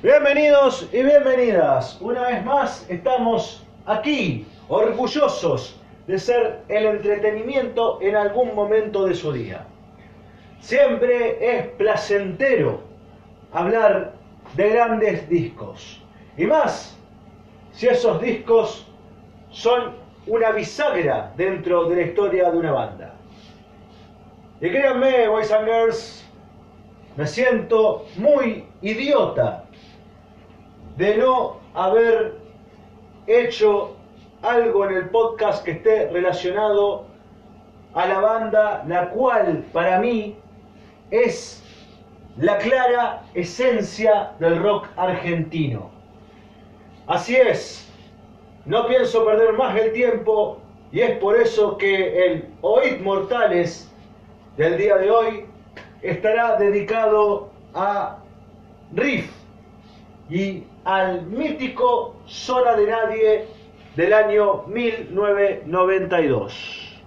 Bienvenidos y bienvenidas. Una vez más estamos aquí, orgullosos de ser el entretenimiento en algún momento de su día. Siempre es placentero hablar de grandes discos. Y más si esos discos son una bisagra dentro de la historia de una banda. Y créanme, boys and girls, me siento muy idiota de no haber hecho algo en el podcast que esté relacionado a la banda, la cual para mí es la clara esencia del rock argentino. Así es, no pienso perder más el tiempo y es por eso que el Oid Mortales del día de hoy estará dedicado a Riff y al mítico Zona de Nadie del año 1992.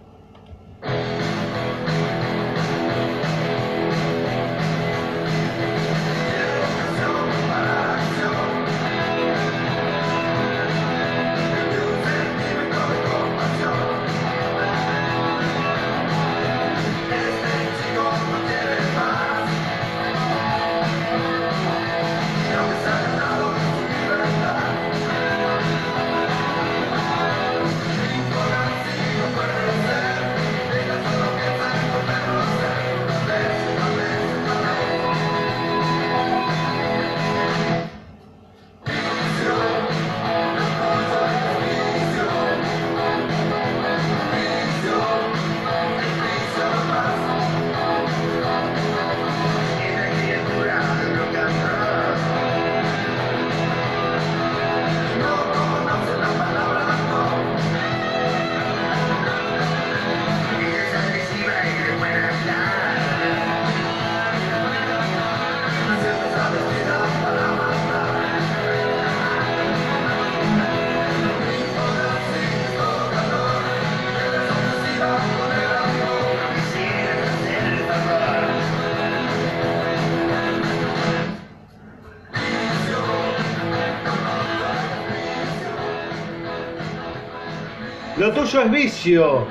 Es vicio.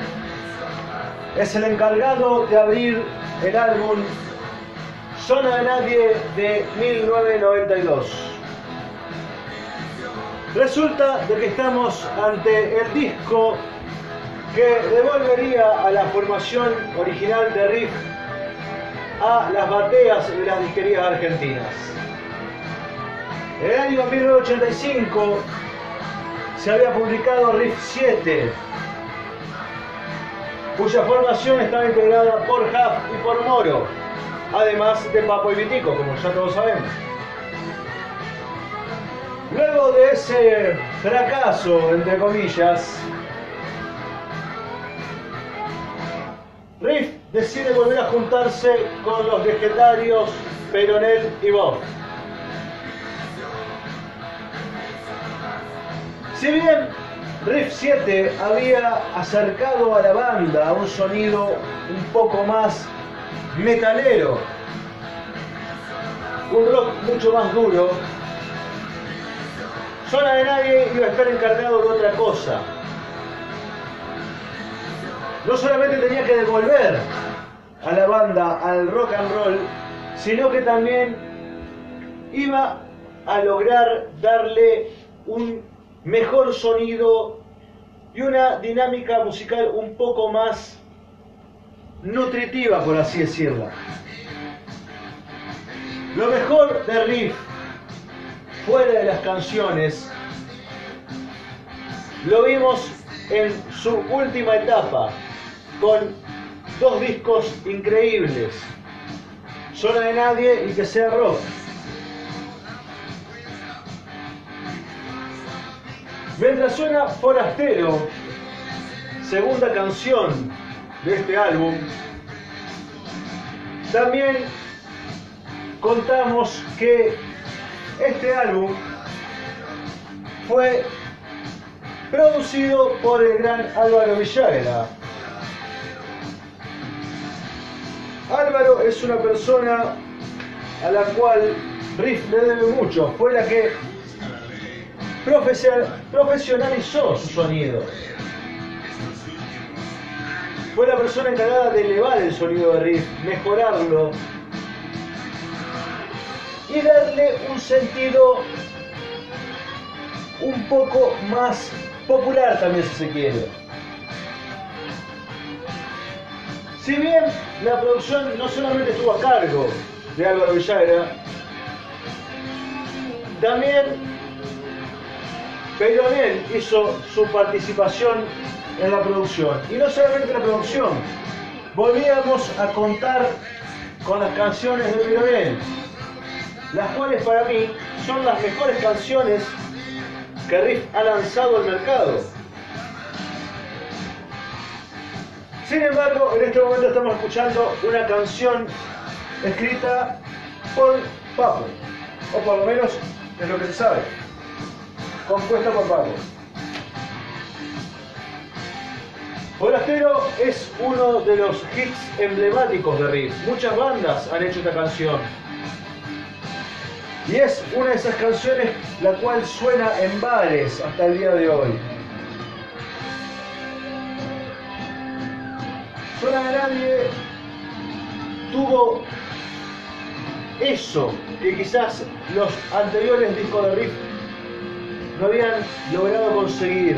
Es el encargado de abrir el álbum Zona de Nadie de 1992. Resulta de que estamos ante el disco que devolvería a la formación original de Riff a las bateas de las disquerías argentinas. En el año 1985 se había publicado Riff 7, cuya formación estaba integrada por Huff y por Moro, además de Papo y Vitico, como ya todos sabemos. Luego de ese fracaso, entre comillas, Riff decide volver a juntarse con los vegetarios Peronel y Bob. Si bien Riff 7 había acercado a la banda a un sonido un poco más metalero, un rock mucho más duro, Zona de Nadie iba a estar encargado de otra cosa. No solamente tenía que devolver a la banda al rock and roll, sino que también iba a lograr darle un mejor sonido y una dinámica musical un poco más nutritiva, por así decirlo. Lo mejor de Riff, fuera de las canciones, lo vimos en su última etapa, con dos discos increíbles, Zona de Nadie y Que sea Rock. Mientras suena Forastero, segunda canción de este álbum, también contamos que este álbum fue producido por el gran Álvaro Villagra. Álvaro es una persona a la cual Riff le debe mucho, fue la que profesionalizó su sonido. Fue la persona encargada de elevar el sonido de Riff, mejorarlo y darle un sentido un poco más popular también si se quiere. Si bien la producción no solamente estuvo a cargo de Álvaro Villagra, también Peyronel hizo su participación en la producción. Y no solamente en la producción, volvíamos a contar con las canciones de Peyronel, las cuales para mí son las mejores canciones que Riff ha lanzado al mercado. Sin embargo, en este momento estamos escuchando una canción escrita por Papo, o por lo menos es lo que se sabe, compuesta por Papo. Forastero es uno de los hits emblemáticos de Riff. Muchas bandas han hecho esta canción. Y es una de esas canciones la cual suena en bares hasta el día de hoy. Suena de nadie tuvo eso que quizás los anteriores discos de Riff no habían logrado conseguir.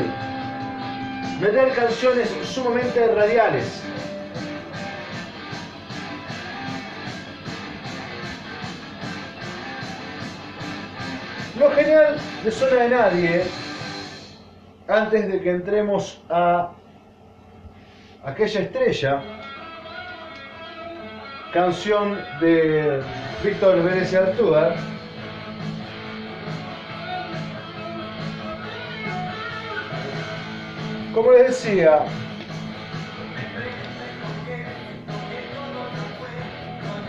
Meter canciones sumamente radiales. Lo genial de Zona de Nadie, antes de que entremos a aquella estrella, canción de Víctor Vélez Artúa, como les decía,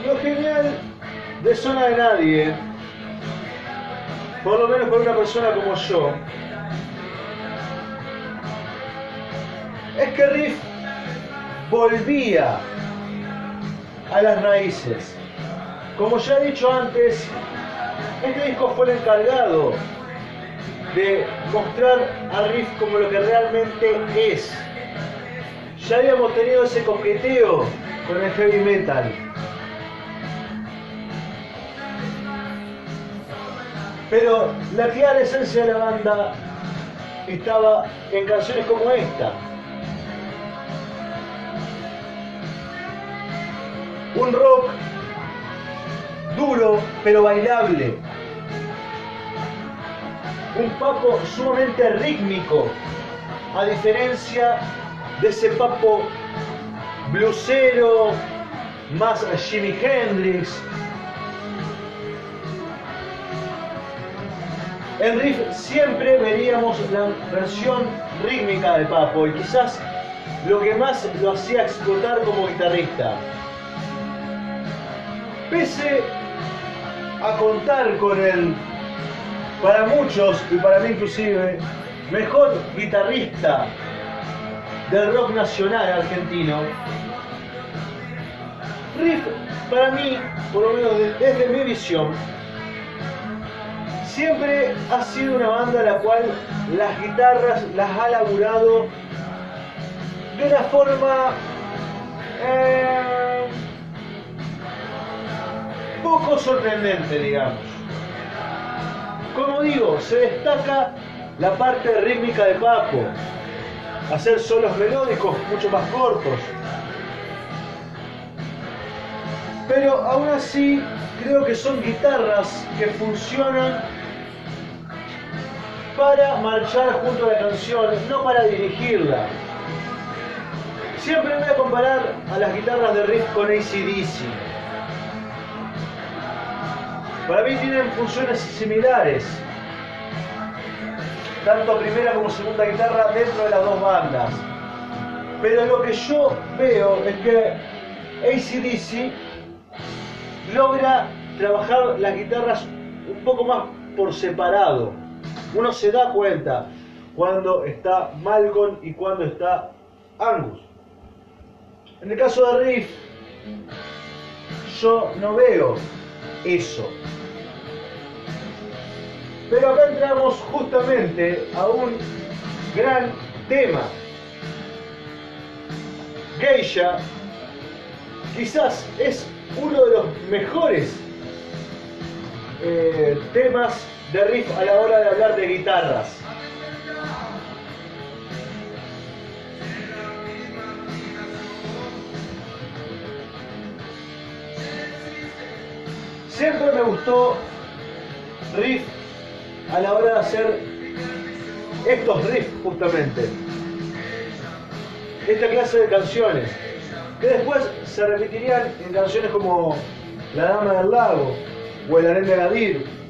lo genial de Zona de Nadie, por lo menos para una persona como yo, es que Riff volvía a las raíces. Como ya he dicho antes, este disco fue el encargado de mostrar a Riff como lo que realmente es. Ya habíamos tenido ese coqueteo con el heavy metal. Pero la clara esencia de la banda estaba en canciones como esta. Un rock duro pero bailable. Un papo sumamente rítmico, a diferencia de ese papo blusero, más Jimi Hendrix. En riff siempre veríamos la versión rítmica de Papo y quizás lo que más lo hacía explotar como guitarrista. Pese a contar con el, para muchos y para mí inclusive, mejor guitarrista del rock nacional argentino, Riff, para mí, por lo menos desde mi visión, siempre ha sido una banda la cual las guitarras las ha laburado de una forma eh, poco sorprendente, digamos. Como digo, se destaca la parte rítmica de Papo, hacer solos melódicos mucho más cortos. Pero aún así creo que son guitarras que funcionan para marchar junto a la canción, no para dirigirla. Siempre voy a comparar a las guitarras de riff con ACDC. Para mí tienen funciones similares, tanto primera como segunda guitarra dentro de las dos bandas. Pero lo que yo veo es que ACDC logra trabajar las guitarras un poco más por separado. Uno se da cuenta cuando está Malcolm y cuando está Angus. En el caso de Riff, yo no veo eso. Pero acá entramos justamente a un gran tema. Geisha quizás es uno de los mejores eh, temas de riff a la hora de hablar de guitarras. Gustó riff a la hora de hacer estos riffs justamente. Esta clase de canciones, que después se repetirían en canciones como La Dama del Lago o El Harén de Nadir.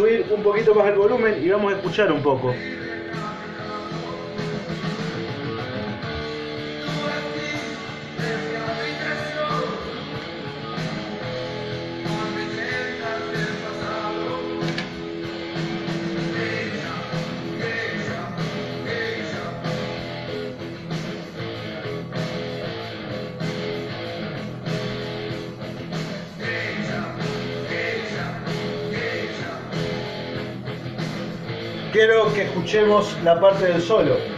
Subir un poquito más el volumen y vamos a escuchar un poco. Escuchemos la parte del solo.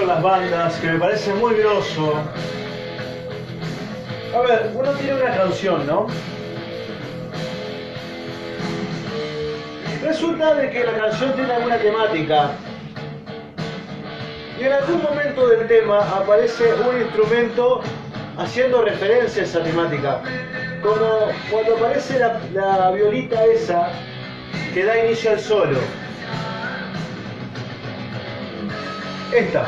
Las bandas, que me parece muy groso. A ver, uno tiene una canción, ¿no? Resulta de que la canción tiene alguna temática. Y en algún momento del tema aparece un instrumento haciendo referencia a esa temática. Como cuando aparece la violita esa que da inicio al solo. Esta.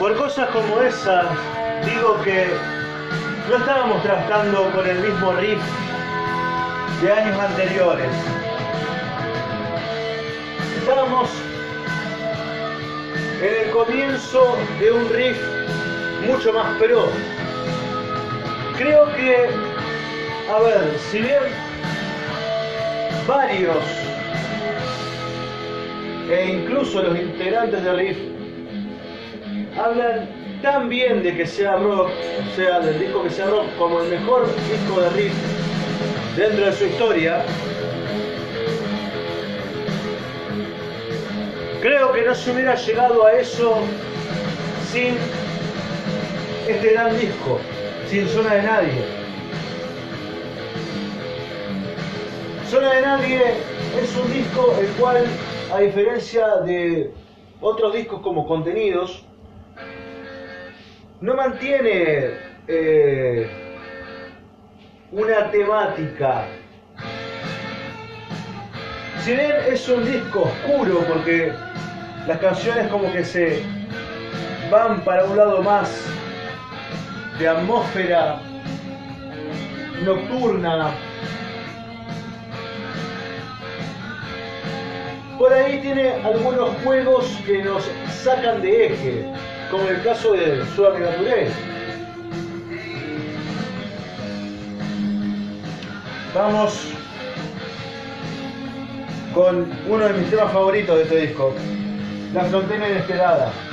Por cosas como esas, digo que no estábamos tratando con el mismo riff de años anteriores estamos en el comienzo de un riff mucho más pro. Creo que, a ver, si bien varios e incluso los integrantes del riff hablan tan bien de que sea rock, o sea, del disco que sea rock, como el mejor disco de riff dentro de su historia, Creo que no se hubiera llegado a eso sin este gran disco, sin Zona de Nadie. Zona de Nadie es un disco el cual, a diferencia de otros discos como contenidos, no mantiene eh, una temática. Si bien es un disco oscuro porque las canciones como que se van para un lado más de atmósfera nocturna. Por ahí tiene algunos juegos que nos sacan de eje, como el caso de Suave Naturel. Vamos con uno de mis temas favoritos de este disco, La frontera inesperada.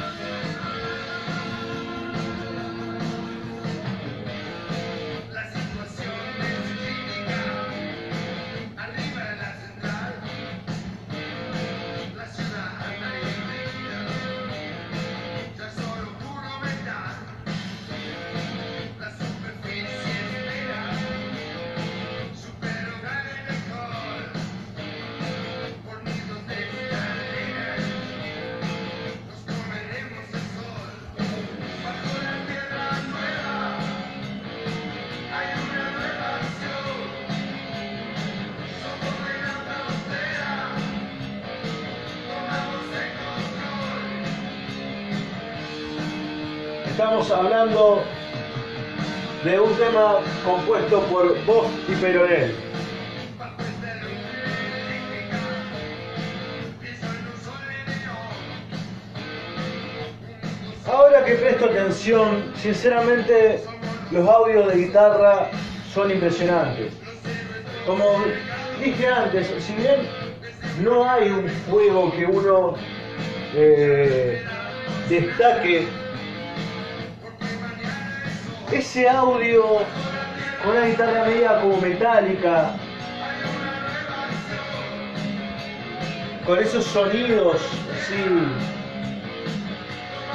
Sinceramente los audios de guitarra son impresionantes. Como dije antes, si bien no hay un juego que uno eh, destaque ese audio con una guitarra media como metálica, con esos sonidos así,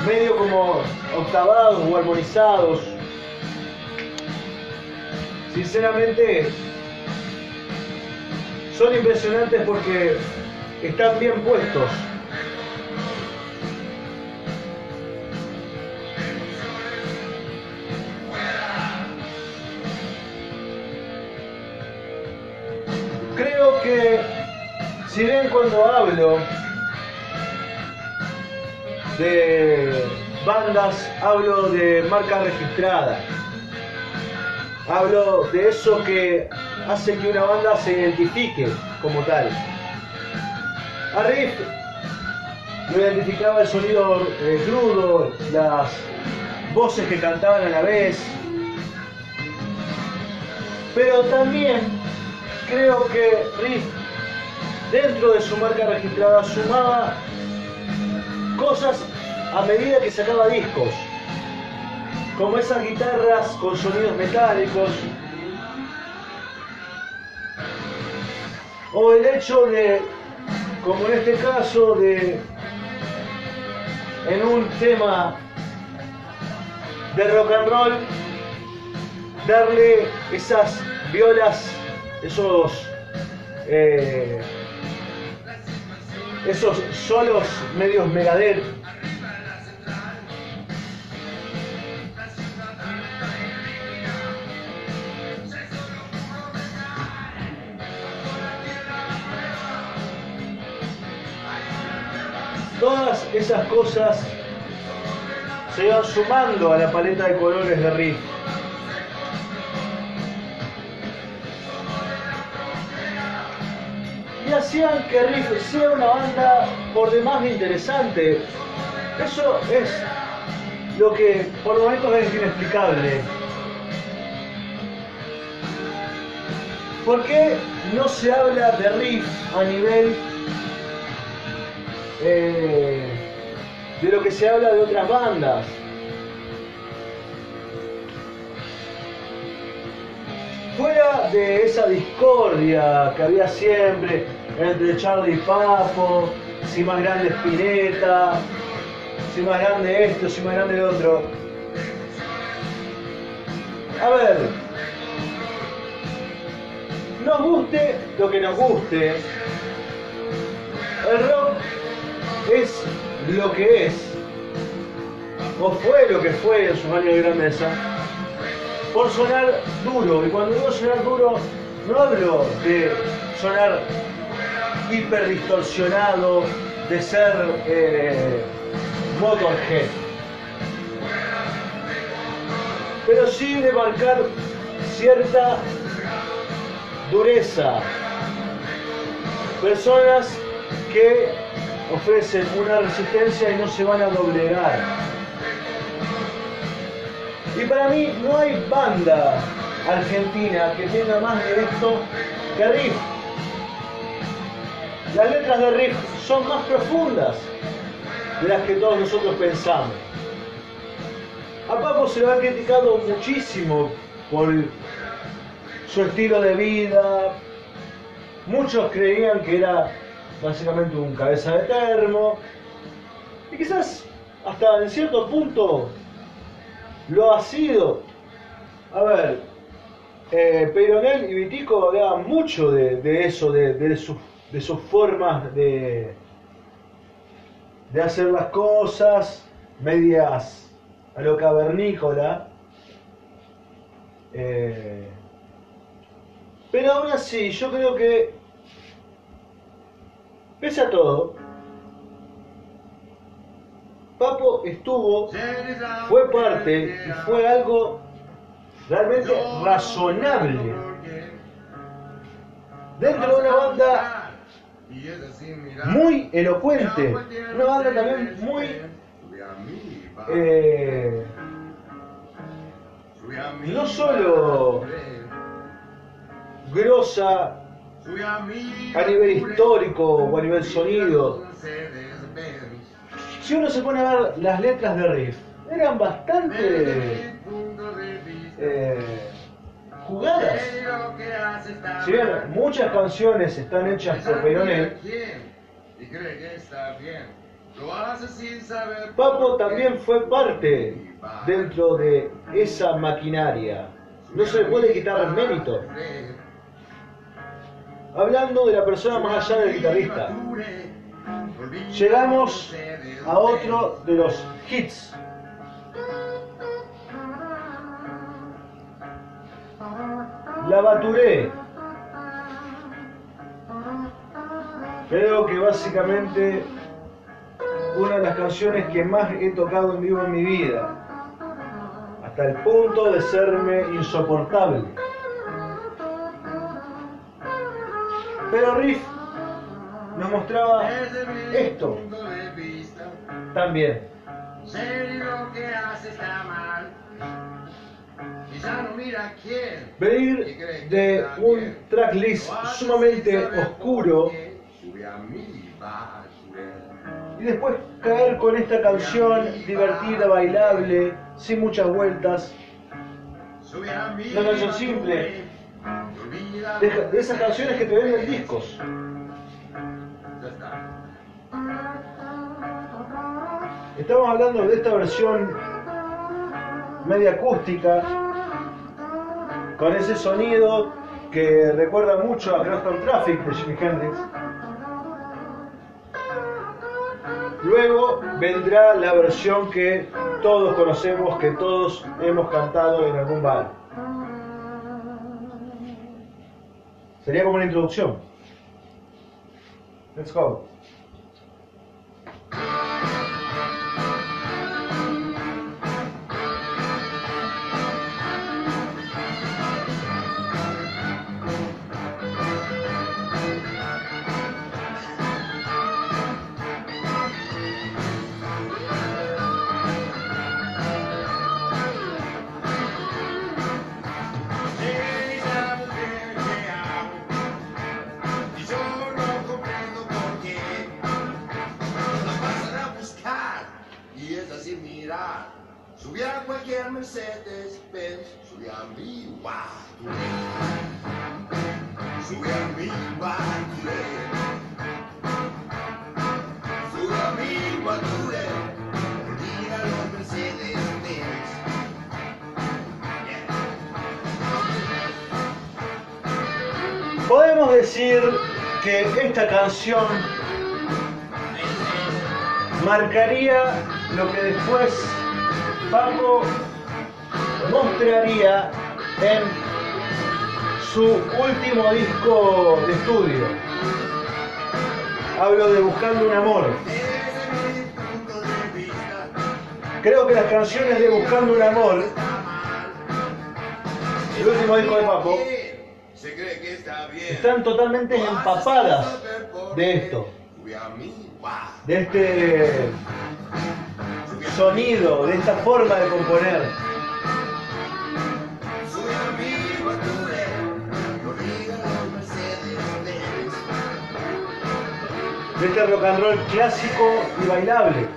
medio como octavados o armonizados. Sinceramente, son impresionantes porque están bien puestos. Creo que, si bien cuando hablo de bandas, hablo de marca registrada, hablo de eso que hace que una banda se identifique como tal. A Riff lo identificaba el sonido eh, crudo, las voces que cantaban a la vez, pero también creo que Riff, dentro de su marca registrada, sumaba cosas a medida que sacaba discos, como esas guitarras con sonidos metálicos, o el hecho de, como en este caso, de en un tema de rock and roll, darle esas violas, esos eh, esos solos medios megadeth esas cosas se van sumando a la paleta de colores de Riff. Y hacían que Riff sea una banda por demás interesante. Eso es lo que por momentos es inexplicable. ¿Por qué no se habla de Riff a nivel eh, de lo que se habla de otras bandas. Fuera de esa discordia que había siempre entre Charlie y Papo, si más grande Spinetta, si más grande esto, si más grande el otro. A ver, nos guste lo que nos guste, el rock es lo que es, o fue lo que fue en sus años de grandeza, por sonar duro. Y cuando digo sonar duro, no hablo de sonar hiper distorsionado, de ser eh, Motorhead. Pero sí de marcar cierta dureza. Personas que ofrecen una resistencia y no se van a doblegar. Y para mí no hay banda argentina que tenga más de esto que Riff. Las letras de Riff son más profundas de las que todos nosotros pensamos. A Papo se lo ha criticado muchísimo por su estilo de vida. Muchos creían que era básicamente un cabeza de termo. Y quizás hasta en cierto punto lo ha sido. A ver, eh, Peyronel y Vitico hablaban mucho de, eso, de, de, sus formas de, de hacer las cosas medias a lo cavernícola. Eh, pero aún así, yo creo que, pese a todo, Papo estuvo, fue parte y fue algo realmente razonable dentro de una banda muy elocuente, una banda también muy eh, no solo grosa a nivel histórico o a nivel sonido. Si uno se pone a ver las letras de Riff, eran bastante eh, jugadas. Si bien muchas canciones están hechas por Peronel, Papo también fue parte dentro de esa maquinaria. No se le puede quitar el mérito. Hablando de la persona más allá del guitarrista, llegamos a otro de los hits. La Baturé. Creo que básicamente una de las canciones que más he tocado en vivo en mi vida, hasta el punto de serme insoportable. Pero Riff nos mostraba esto también. Venir de un tracklist sumamente oscuro y después caer con esta canción divertida, bailable, sin muchas vueltas. Una canción simple. De, esas canciones que te venden discos. Estamos hablando de esta versión media acústica, con ese sonido que recuerda mucho a Crosstown Traffic de Jimi Hendrix. Luego vendrá la versión que todos conocemos, que todos hemos cantado en algún bar. Sería como una introducción. Let's go. Que esta canción marcaría lo que después Paco mostraría en su último disco de estudio. Hablo de Buscando un Amor. Creo que las canciones de Buscando un Amor, el último disco de Papo, Se cree que está bien. Están totalmente empapadas de esto, de este sonido, de esta forma de componer. De este rock and roll clásico y bailable.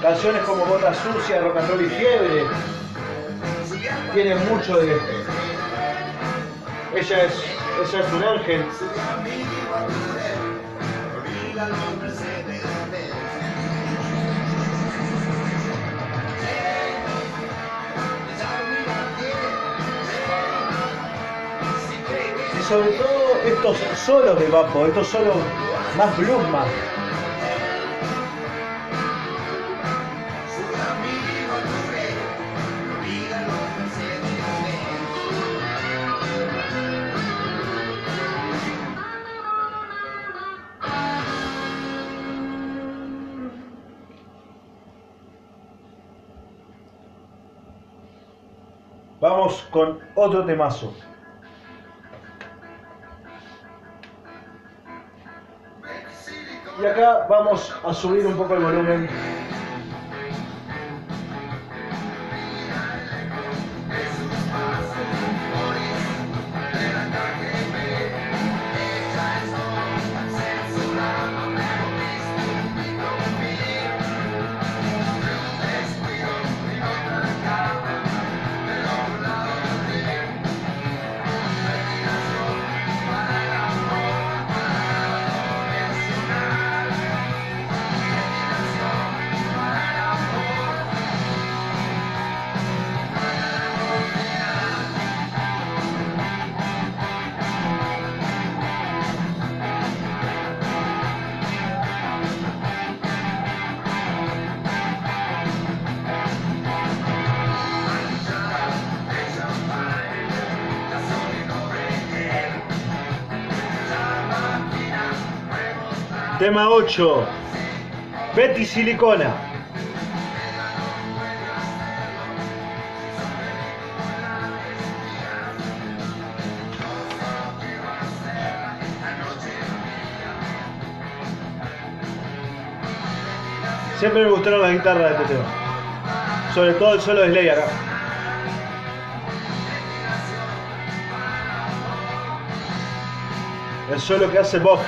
Canciones como Bota Sucia, Rock and Roll y Fiebre tienen mucho de esto. Ella es, ella es un ángel. Y sobre todo estos solos de Papo, estos solos más blues más. Con otro temazo. Y acá vamos a subir un poco el volumen. Tema 8. Betty Silicona. Siempre me gustaron las guitarras de este tema. Sobre todo el solo de Slay acá. El solo que hace Bob.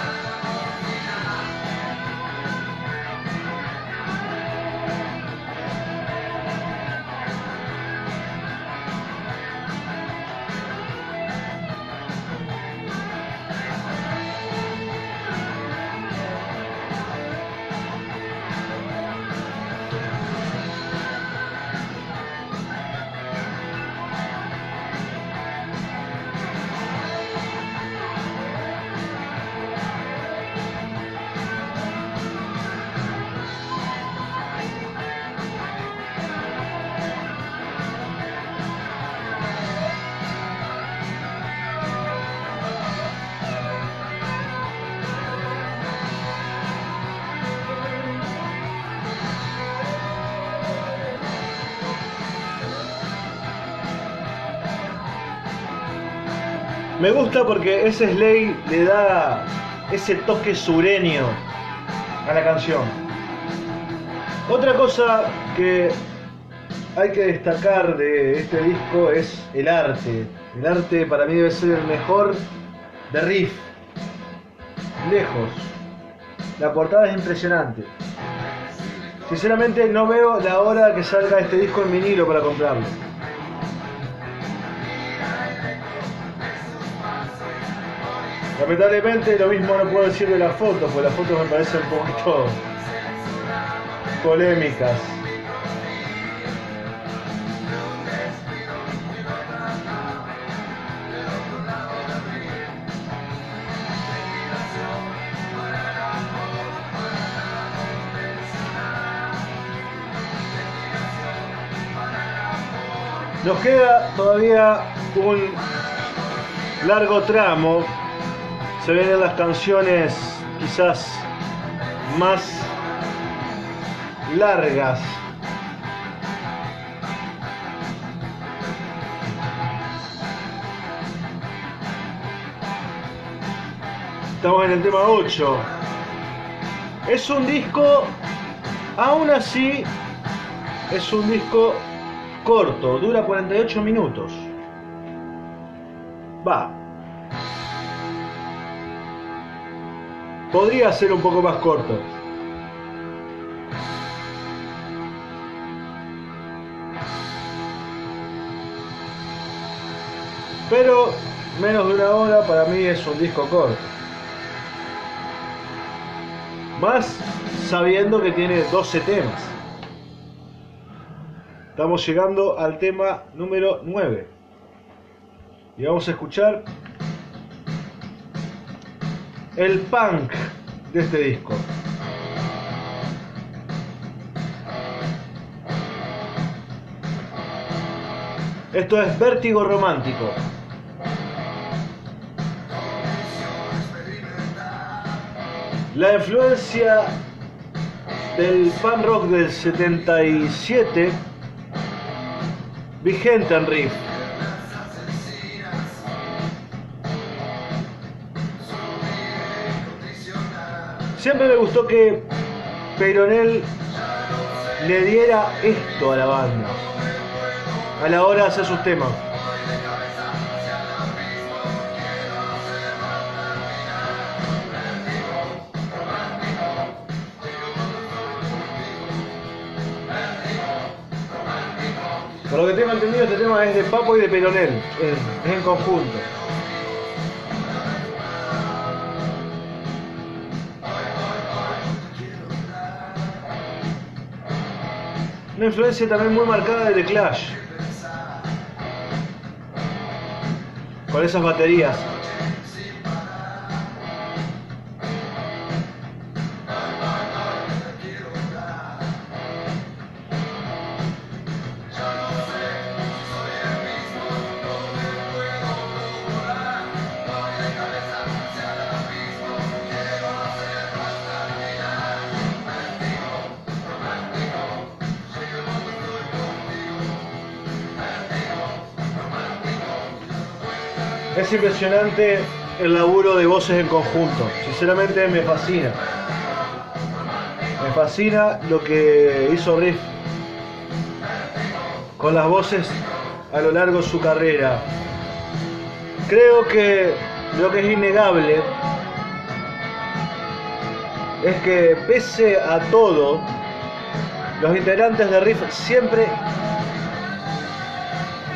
Porque ese Slay le da ese toque sureño a la canción. Otra cosa que hay que destacar de este disco es el arte. El arte para mí debe ser el mejor de riff. Lejos. La portada es impresionante. Sinceramente no veo la hora que salga este disco en vinilo para comprarlo. Lamentablemente lo mismo no puedo decir de las fotos, porque las fotos me parecen un poquito polémicas. Nos queda todavía un largo tramo. Se vienen las canciones quizás más largas. Estamos en el tema 8. Es un disco, aún así, es un disco corto, dura 48 minutos. Va. Podría ser un poco más corto. Pero menos de una hora para mí es un disco corto. Más sabiendo que tiene 12 temas. Estamos llegando al tema número 9. Y vamos a escuchar el punk de este disco. Esto es Vértigo Romántico. La influencia del fan rock del 77 vigente en riff. Siempre me gustó que Peronel le diera esto a la banda a la hora de hacer sus temas. Por lo que tengo entendido, este tema es de Papo y de Peronel, es, en conjunto. Una influencia también muy marcada de The Clash. Con esas baterías. Es impresionante el laburo de voces en conjunto. Sinceramente me fascina. Me fascina lo que hizo Riff con las voces a lo largo de su carrera. Creo que lo que es innegable es que pese a todo, los integrantes de Riff siempre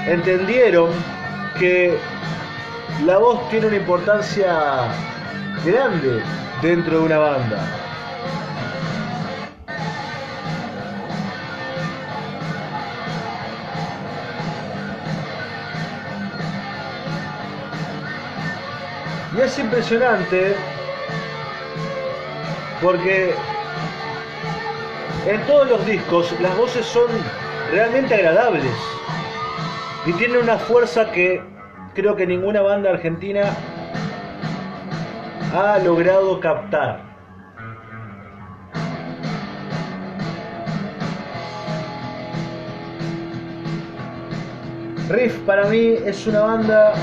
entendieron que la voz tiene una importancia grande dentro de una banda. Y es impresionante porque en todos los discos las voces son realmente agradables y tienen una fuerza que creo que ninguna banda argentina ha logrado captar. Riff para mí es una banda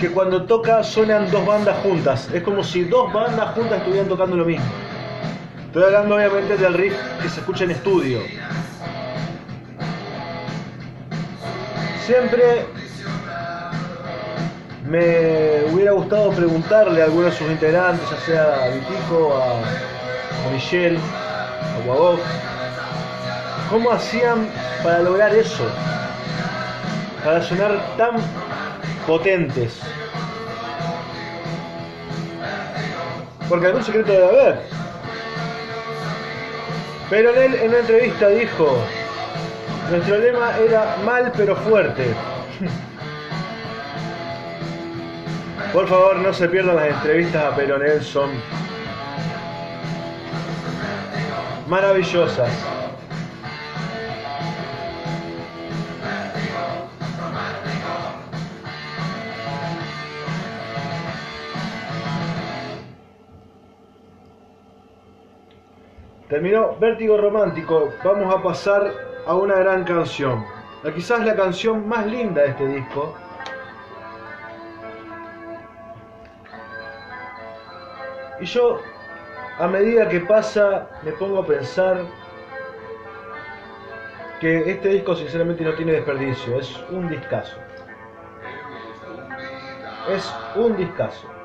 que cuando toca suenan dos bandas juntas. Es como si dos bandas juntas estuvieran tocando lo mismo. Estoy hablando obviamente del riff que se escucha en estudio. Siempre me hubiera gustado preguntarle a algunos de sus integrantes, ya sea a Vitico, a, Michelle, a cómo hacían para lograr eso, para sonar tan potentes. Porque algún secreto debe haber. Pero él en una entrevista dijo, nuestro lema era mal pero fuerte. Por favor, no se pierdan las entrevistas a Pero Nelson. Maravillosas. Terminó Vértigo Romántico. Vamos a pasar a una gran canción. Quizás la canción más linda de este disco. Y yo, a medida que pasa, me pongo a pensar que este disco sinceramente no tiene desperdicio, es un discazo. Es un discazo.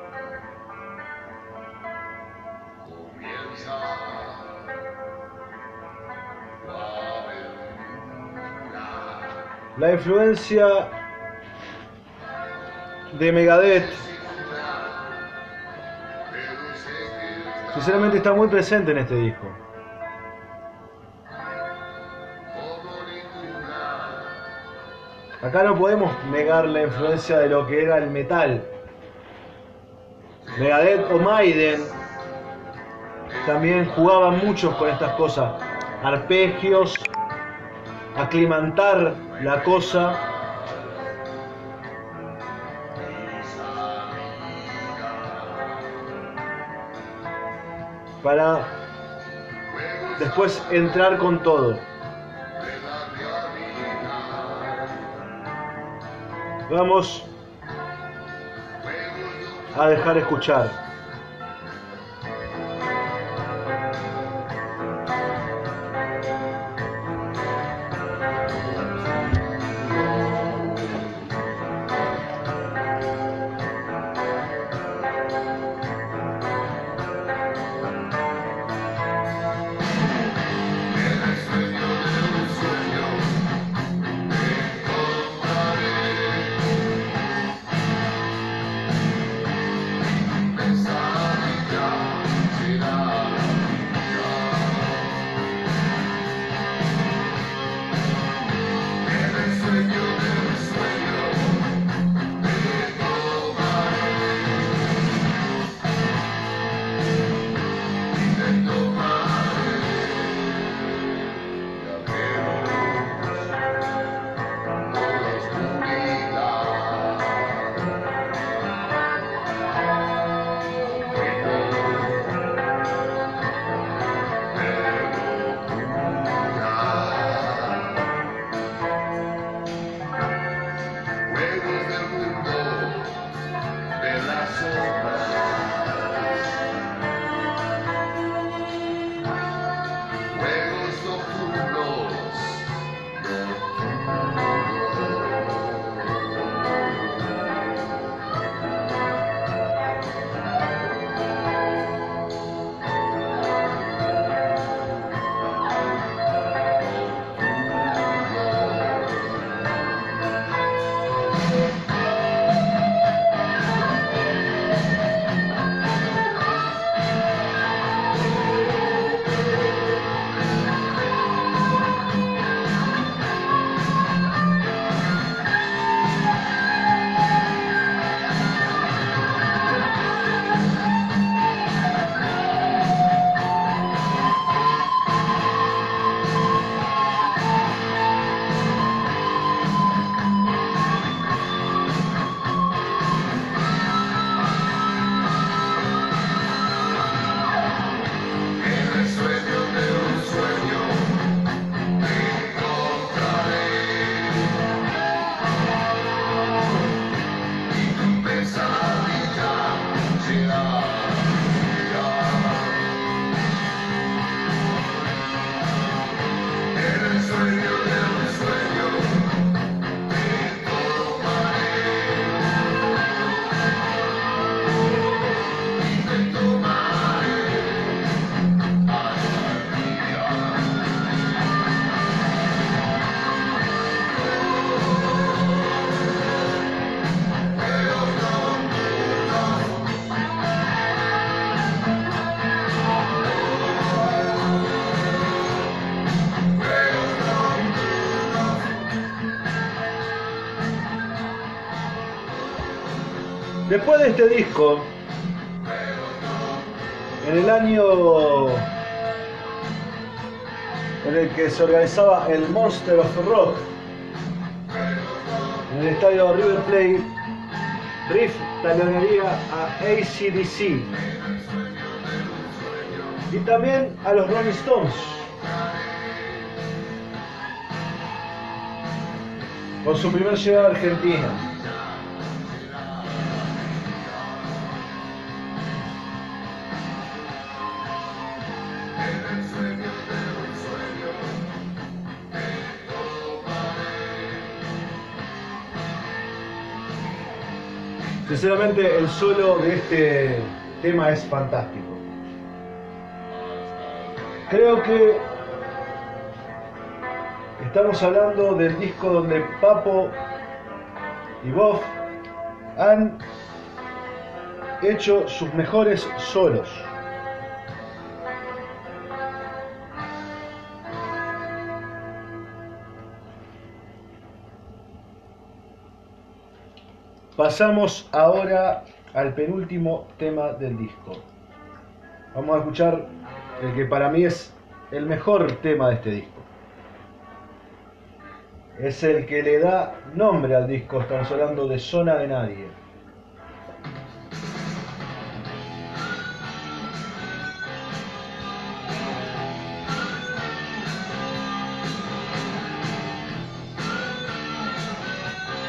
La influencia de Megadeth sinceramente está muy presente en este disco. Acá no podemos negar la influencia de lo que era el metal. Megadeth o Maiden también jugaban mucho con estas cosas. Arpegios, aclimantar la cosa. Para después entrar con todo. Vamos a dejar escuchar. Después de este disco, en el año en el que se organizaba el Monster of Rock en el estadio River Plate, Riff talonearía a ACDC. y también a los Rolling Stones. Con su primer llegada a Argentina. Sinceramente el solo de este tema es fantástico. Creo que estamos hablando del disco donde Papo y Boff han hecho sus mejores solos. Pasamos ahora al penúltimo tema del disco. Vamos a escuchar el que para mí es el mejor tema de este disco. Es el que le da nombre al disco, estamos hablando de Zona de Nadie.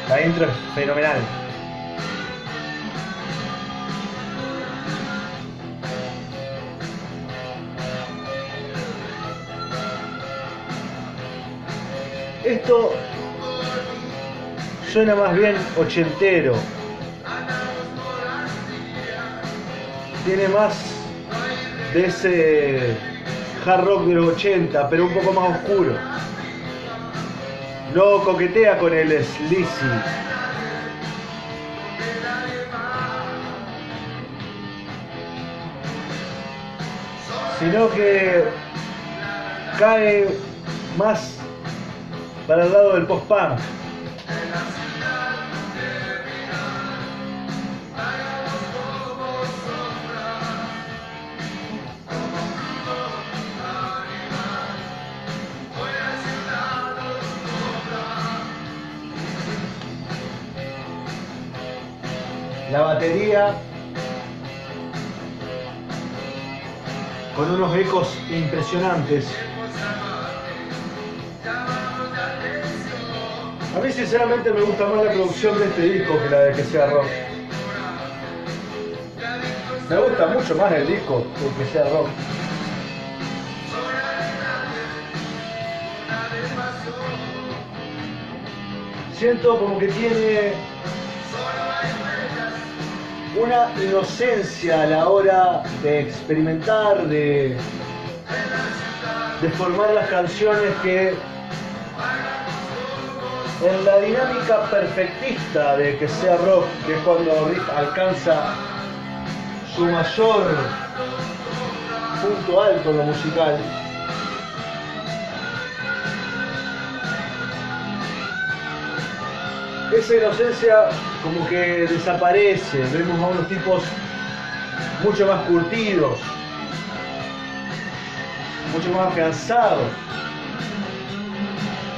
La intro es fenomenal. Esto suena más bien ochentero. Tiene más de ese hard rock de los 80, pero un poco más oscuro. No coquetea con el sleazy. Sino que cae más para el lado del post-punk. La batería con unos ecos impresionantes. A mí sinceramente me gusta más la producción de este disco que la de que sea rock. Me gusta mucho más el disco que que sea rock. Siento como que tiene una inocencia a la hora de experimentar, de, de formar las canciones que en la dinámica perfectista de que sea rock, que es cuando Riff alcanza su mayor punto alto en lo musical, esa inocencia como que desaparece, vemos a unos tipos mucho más curtidos, mucho más cansados.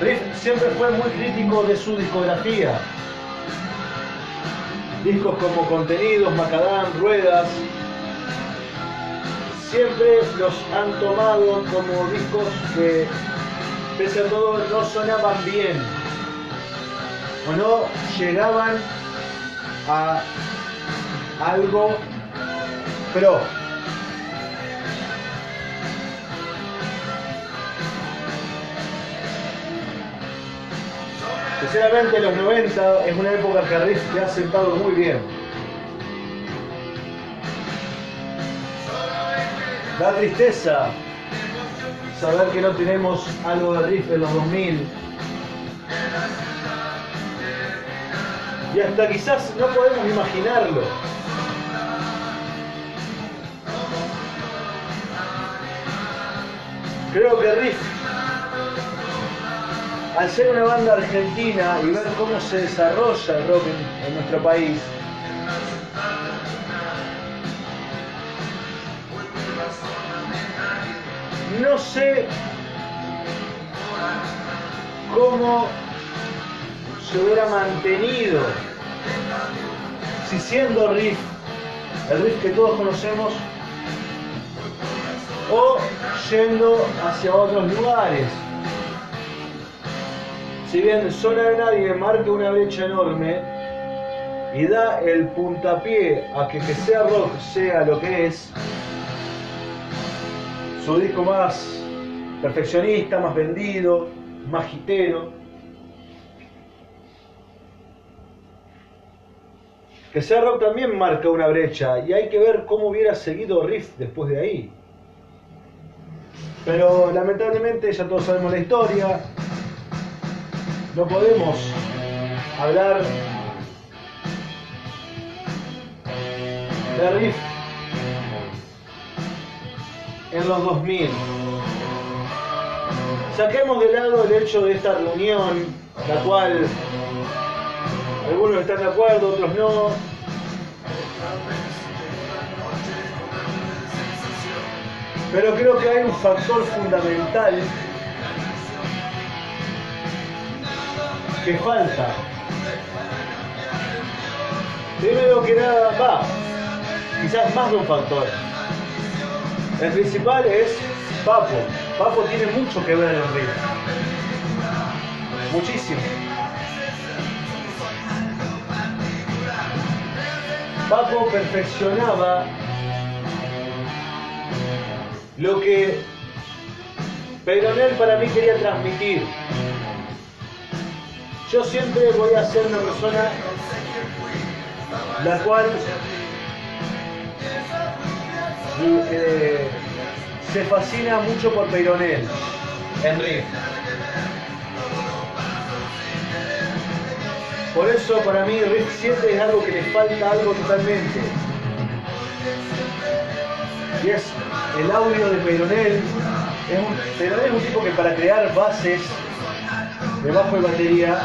Riff siempre fue muy crítico de su discografía. Discos como Contenidos, Macadam, Ruedas, siempre los han tomado como discos que, pese a todo, no sonaban bien o no llegaban a algo pro. Sinceramente los 90 es una época que Riff le ha sentado muy bien. Da tristeza saber que no tenemos algo de Riff en los 2000. Y hasta quizás no podemos imaginarlo. Creo que Riff al ser una banda argentina y ver cómo se desarrolla el rock en, en nuestro país, no sé cómo se hubiera mantenido si siendo riff, el riff que todos conocemos, o yendo hacia otros lugares. Si bien Zona de Nadie marca una brecha enorme y da el puntapié a que que sea rock sea lo que es, su disco más perfeccionista, más vendido, más hitero, Que sea rock también marca una brecha y hay que ver cómo hubiera seguido Riff después de ahí. Pero lamentablemente ya todos sabemos la historia. No podemos hablar de Riff en los 2000. Saquemos de lado el hecho de esta reunión, la cual algunos están de acuerdo, otros no. Pero creo que hay un factor fundamental que falta. Primero que nada, va, quizás más de un factor. El principal es Papo. Papo tiene mucho que ver en el río. Muchísimo. Papo perfeccionaba lo que Pedronel para mí quería transmitir. Yo siempre voy a ser una persona la cual eh, se fascina mucho por Peyronel, Enrique. Por eso para mí Riff 7 es algo que le falta algo totalmente. Y es el audio de Peyronel. Peyronel es un tipo que para crear bases de batería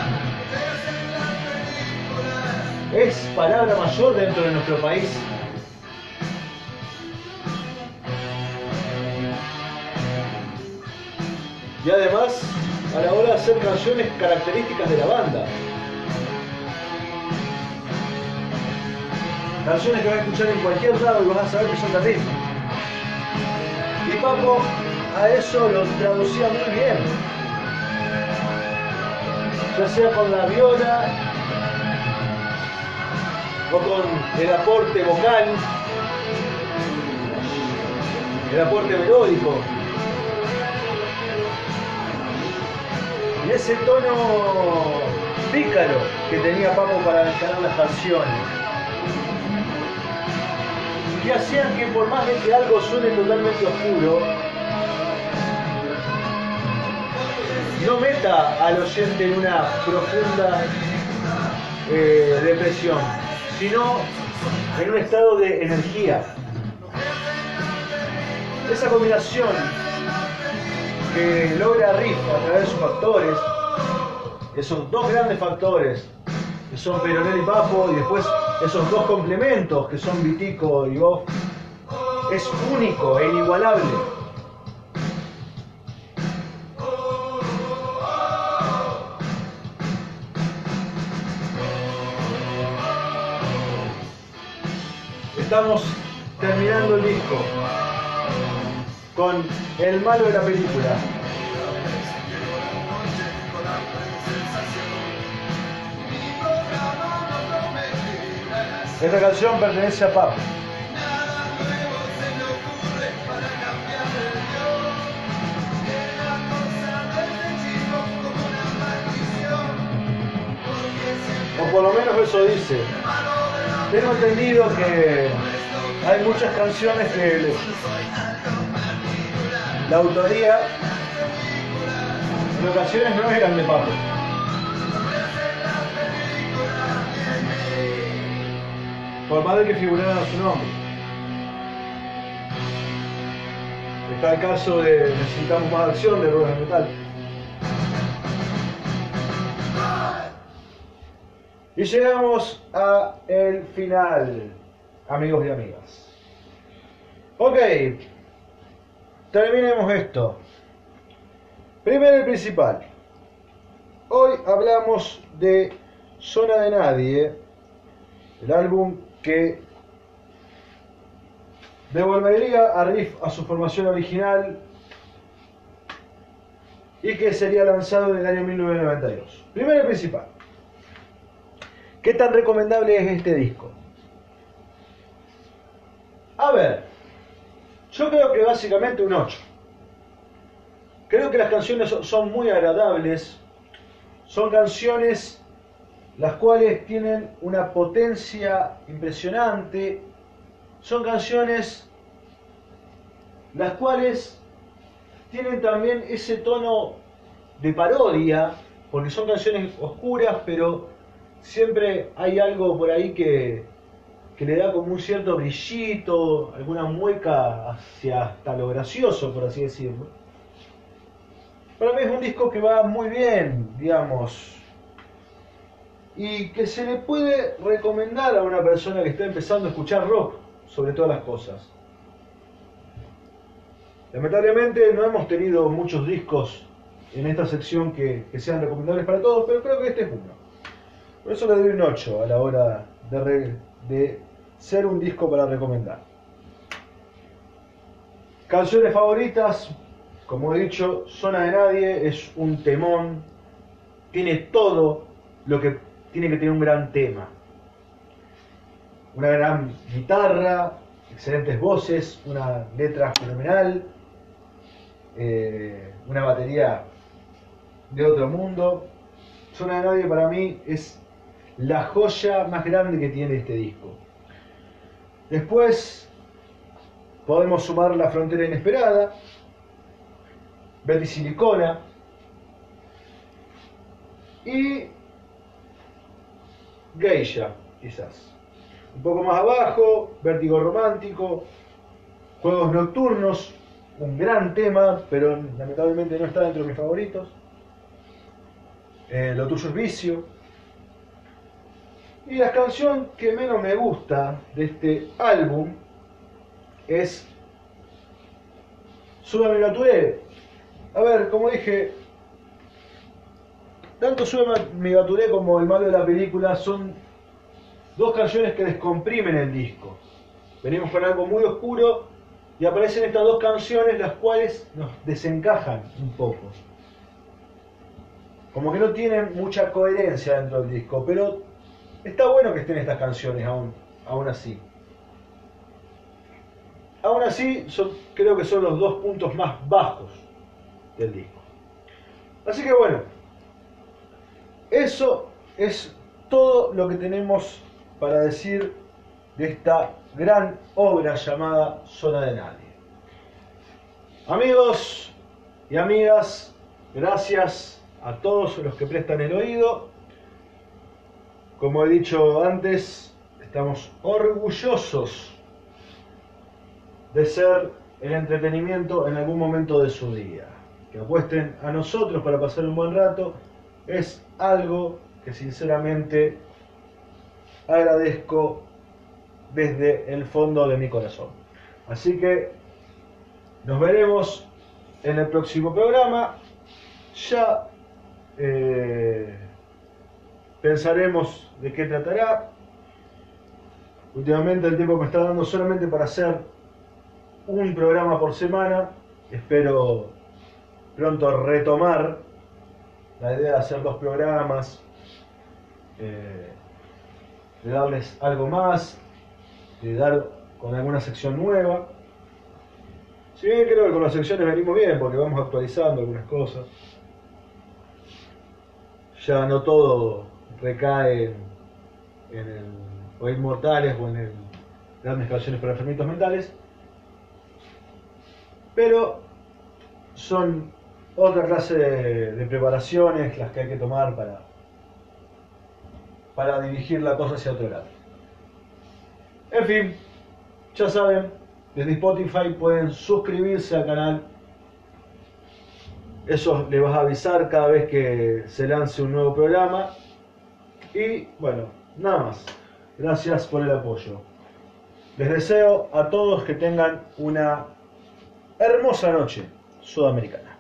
es palabra mayor dentro de nuestro país. Y además, a la hora de hacer canciones características de la banda. Canciones que vas a escuchar en cualquier lado y vas a saber que son de Riff. Y Papo a eso lo traducía muy bien. Ya sea con la viola o con el aporte vocal, el aporte melódico. Y ese tono pícaro que tenía Papo para encarar las canciones que hacían que por más de que algo suene totalmente oscuro, no meta al oyente en una profunda eh, depresión, sino en un estado de energía. Esa combinación que logra Riff a través de sus factores, esos dos grandes factores, que son Peronel y Papo, y después esos dos complementos que son Vitico y Goff, es único e inigualable. Estamos terminando el disco con el malo de la película. Esta canción pertenece a Pap. O por lo menos eso dice. Tengo entendido que hay muchas canciones que la autoría en ocasiones no eran de Pablo. Por más de que figuraran a su nombre. Está el caso de Necesitamos más acción de Ruedas de Metal. Y llegamos a el final, amigos y amigas. Ok, terminemos esto. Primero y principal. Hoy hablamos de Zona de Nadie, el álbum que devolvería a Riff a su formación original y que sería lanzado en el año 1992. Primero y principal. ¿Qué tan recomendable es este disco? A ver, yo creo que básicamente un 8. Creo que las canciones son muy agradables, son canciones las cuales tienen una potencia impresionante, son canciones las cuales tienen también ese tono de parodia, porque son canciones oscuras, pero siempre hay algo por ahí que, que le da como un cierto brillito, alguna mueca hacia hasta lo gracioso, por así decirlo. Para mí es un disco que va muy bien, digamos, y que se le puede recomendar a una persona que está empezando a escuchar rock, sobre todas las cosas. Lamentablemente no hemos tenido muchos discos en esta sección que, que sean recomendables para todos, pero creo que este es uno. Por eso le doy un 8 a la hora de, de ser un disco para recomendar. Canciones favoritas, como he dicho, Zona de Nadie es un temón, tiene todo lo que tiene que tener un gran tema. Una gran guitarra, excelentes voces, una letra fenomenal, eh, una batería de otro mundo. Zona de Nadie para mí es la joya más grande que tiene este disco. Después podemos sumar La Frontera Inesperada, Betty Silicona y Geisha, quizás. Un poco más abajo, Vértigo Romántico, Juegos Nocturnos, un gran tema, pero lamentablemente no está dentro de mis favoritos. Eh, Lo tuyo es vicio. Y la canción que menos me gusta de este álbum es Súbame la tué. A ver, como dije, tanto Súbame mi Gaturé como El malo de la película son dos canciones que descomprimen el disco. Venimos con algo muy oscuro y aparecen estas dos canciones las cuales nos desencajan un poco. Como que no tienen mucha coherencia dentro del disco, pero está bueno que estén estas canciones aún, aún así. Aún así, creo que son los dos puntos más bajos del disco. Así que bueno, eso es todo lo que tenemos para decir de esta gran obra llamada Zona de Nadie. Amigos y amigas, gracias a todos los que prestan el oído. Como he dicho antes, estamos orgullosos de ser el entretenimiento en algún momento de su día. Que apuesten a nosotros para pasar un buen rato es algo que sinceramente agradezco desde el fondo de mi corazón. Así que nos veremos en el próximo programa. Ya eh, pensaremos de qué tratará. Últimamente el tiempo me está dando solamente para hacer un programa por semana. Espero pronto retomar la idea de hacer dos programas, eh, de darles algo más, de dar con alguna sección nueva. Si bien creo que con las secciones venimos bien, porque vamos actualizando algunas cosas. Ya no todo recae en el, o inmortales o en el grandes canciones para enfermitos mentales. Pero son otra clase de, de, preparaciones las que hay que tomar para, para dirigir la cosa hacia otro lado. En fin, ya saben, desde Spotify pueden suscribirse al canal. Eso les va a avisar cada vez que se lance un nuevo programa. Y bueno, nada más. Gracias por el apoyo. Les deseo a todos que tengan una hermosa noche sudamericana.